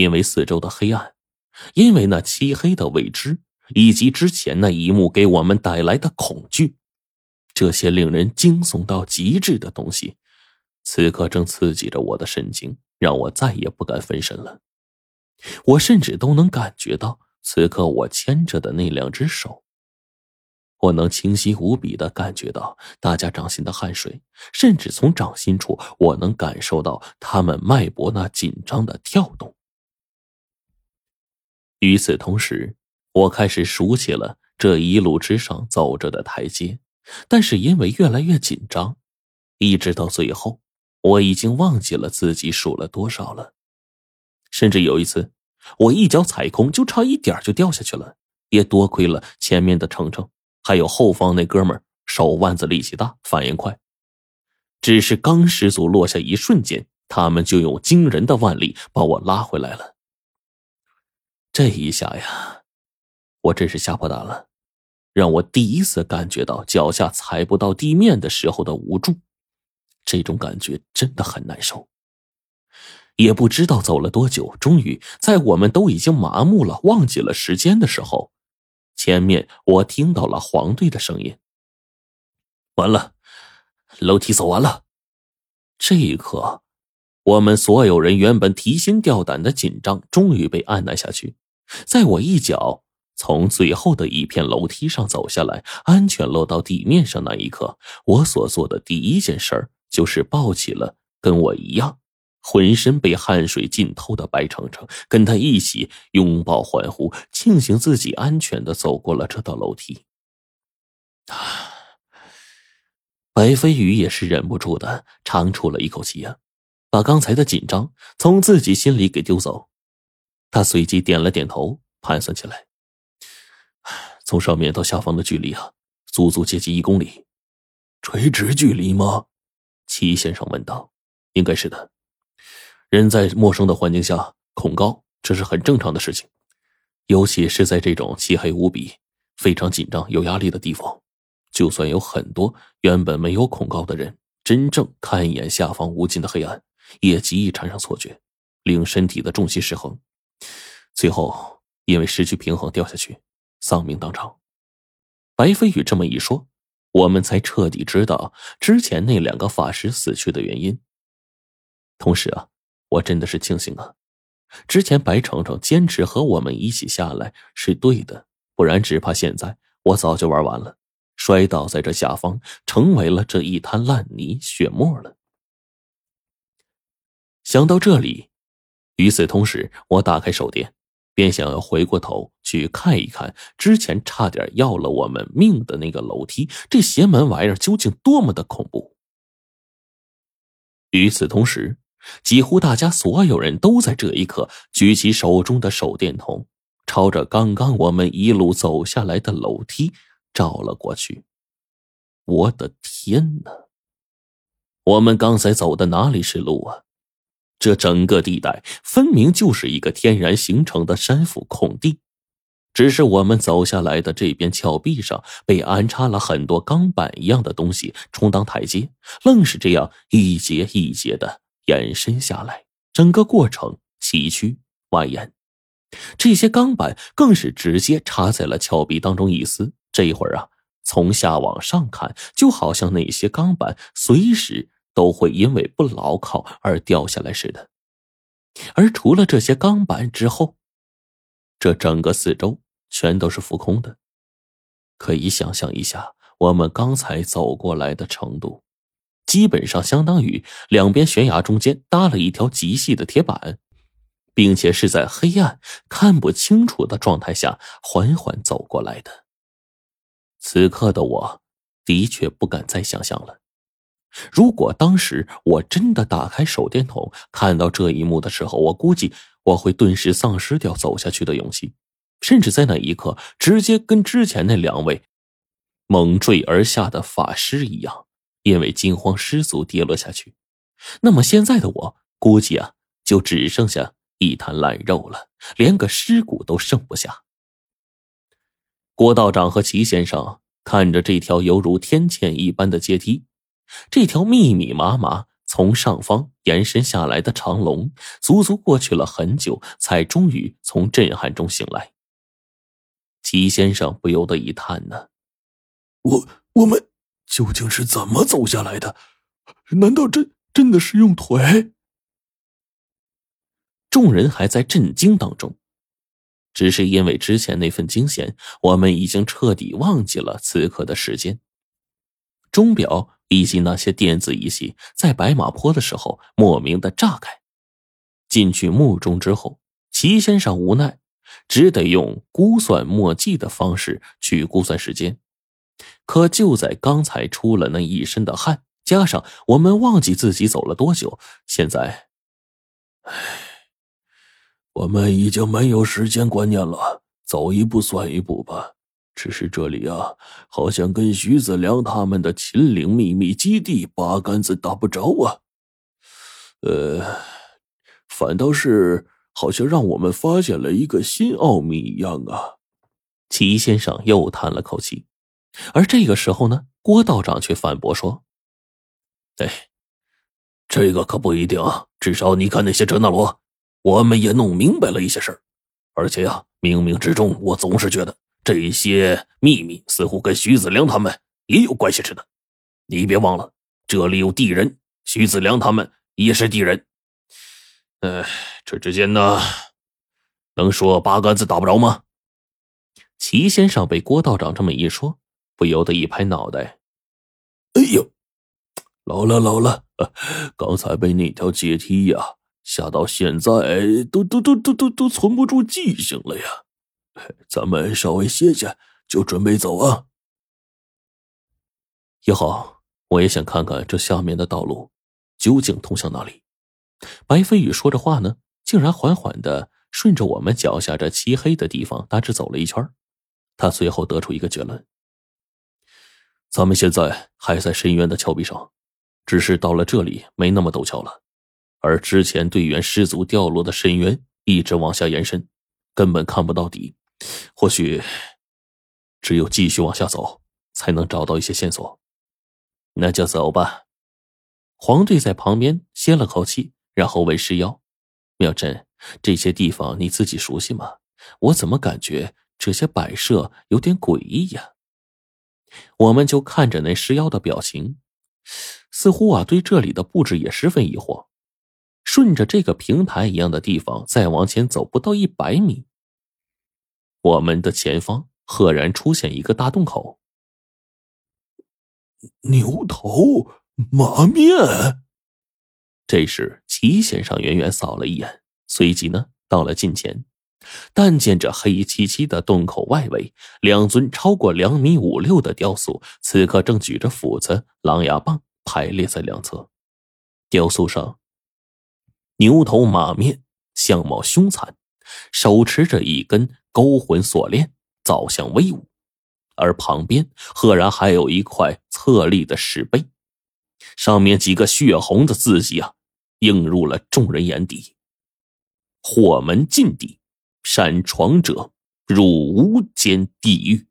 因为四周的黑暗，因为那漆黑的未知，以及之前那一幕给我们带来的恐惧，这些令人惊悚到极致的东西，此刻正刺激着我的神经，让我再也不敢分神了。我甚至都能感觉到，此刻我牵着的那两只手。我能清晰无比的感觉到大家掌心的汗水，甚至从掌心处，我能感受到他们脉搏那紧张的跳动。与此同时，我开始数起了这一路之上走着的台阶，但是因为越来越紧张，一直到最后，我已经忘记了自己数了多少了。甚至有一次，我一脚踩空，就差一点就掉下去了，也多亏了前面的程程。还有后方那哥们儿手腕子力气大，反应快，只是刚失足落下一瞬间，他们就用惊人的腕力把我拉回来了。这一下呀，我真是吓破胆了，让我第一次感觉到脚下踩不到地面的时候的无助，这种感觉真的很难受。也不知道走了多久，终于在我们都已经麻木了、忘记了时间的时候。前面我听到了黄队的声音。完了，楼梯走完了。这一刻，我们所有人原本提心吊胆的紧张终于被按捺下去。在我一脚从最后的一片楼梯上走下来，安全落到地面上那一刻，我所做的第一件事就是抱起了跟我一样。浑身被汗水浸透的白程程，跟他一起拥抱欢呼，庆幸自己安全的走过了这道楼梯。啊！白飞宇也是忍不住的长出了一口气呀，把刚才的紧张从自己心里给丢走。他随即点了点头，盘算起来：从上面到下方的距离啊，足足接近一公里。垂直距离吗？齐先生问道。应该是的。人在陌生的环境下恐高，这是很正常的事情，尤其是在这种漆黑无比、非常紧张、有压力的地方。就算有很多原本没有恐高的人，真正看一眼下方无尽的黑暗，也极易产生错觉，令身体的重心失衡，最后因为失去平衡掉下去，丧命当场。白飞宇这么一说，我们才彻底知道之前那两个法师死去的原因。同时啊。我真的是庆幸啊！之前白程程坚持和我们一起下来是对的，不然只怕现在我早就玩完了，摔倒在这下方，成为了这一滩烂泥血沫了。想到这里，与此同时，我打开手电，便想要回过头去看一看之前差点要了我们命的那个楼梯，这邪门玩意儿究竟多么的恐怖。与此同时。几乎大家所有人都在这一刻举起手中的手电筒，朝着刚刚我们一路走下来的楼梯照了过去。我的天哪！我们刚才走的哪里是路啊？这整个地带分明就是一个天然形成的山腹空地，只是我们走下来的这边峭壁上被安插了很多钢板一样的东西充当台阶，愣是这样一节一节的。延伸下来，整个过程崎岖蜿蜒。这些钢板更是直接插在了峭壁当中一丝。这一会儿啊，从下往上看，就好像那些钢板随时都会因为不牢靠而掉下来似的。而除了这些钢板之后，这整个四周全都是浮空的。可以想象一下，我们刚才走过来的程度。基本上相当于两边悬崖中间搭了一条极细的铁板，并且是在黑暗看不清楚的状态下缓缓走过来的。此刻的我，的确不敢再想象了。如果当时我真的打开手电筒看到这一幕的时候，我估计我会顿时丧失掉走下去的勇气，甚至在那一刻直接跟之前那两位猛坠而下的法师一样。因为惊慌失足跌落下去，那么现在的我估计啊，就只剩下一滩烂肉了，连个尸骨都剩不下。郭道长和齐先生看着这条犹如天堑一般的阶梯，这条密密麻麻从上方延伸下来的长龙，足足过去了很久，才终于从震撼中醒来。齐先生不由得一叹呢：“我我们究竟是怎么走下来的？难道真真的是用腿？”众人还在震惊当中，只是因为之前那份惊险，我们已经彻底忘记了此刻的时间。钟表以及那些电子仪器在白马坡的时候莫名的炸开。进去墓中之后，齐先生无奈，只得用估算墨迹的方式去估算时间。可就在刚才出了那一身的汗，加上我们忘记自己走了多久，现在，唉。我们已经没有时间观念了，走一步算一步吧。只是这里啊，好像跟徐子良他们的秦岭秘密基地八竿子打不着啊。呃，反倒是好像让我们发现了一个新奥秘一样啊。齐先生又叹了口气，而这个时候呢，郭道长却反驳说：“哎，这个可不一定啊。至少你看那些哲那罗。”我们也弄明白了一些事儿，而且呀，冥冥之中，我总是觉得这些秘密似乎跟徐子良他们也有关系似的。你别忘了，这里有地人，徐子良他们也是地人。呃，这之间呢，能说八竿子打不着吗？齐先生被郭道长这么一说，不由得一拍脑袋：“哎呦，老了老了，刚才被那条阶梯呀！”吓到现在都都都都都都存不住记性了呀！咱们稍微歇歇，就准备走啊。也好，我也想看看这下面的道路究竟通向哪里。白飞宇说着话呢，竟然缓缓的顺着我们脚下这漆黑的地方大致走了一圈。他随后得出一个结论：咱们现在还在深渊的峭壁上，只是到了这里没那么陡峭了。而之前队员失足掉落的深渊一直往下延伸，根本看不到底。或许只有继续往下走，才能找到一些线索。那就走吧。黄队在旁边歇了口气，然后问石妖：“妙真，这些地方你自己熟悉吗？我怎么感觉这些摆设有点诡异呀？”我们就看着那石妖的表情，似乎啊对这里的布置也十分疑惑。顺着这个平台一样的地方再往前走不到一百米，我们的前方赫然出现一个大洞口。牛头马面。这时，齐先生远远扫了一眼，随即呢到了近前，但见这黑漆漆的洞口外围，两尊超过两米五六的雕塑，此刻正举着斧子、狼牙棒排列在两侧，雕塑上。牛头马面，相貌凶残，手持着一根勾魂锁链，造像威武。而旁边赫然还有一块侧立的石碑，上面几个血红的字迹啊，映入了众人眼底：“火门禁地，擅闯者入无间地狱。”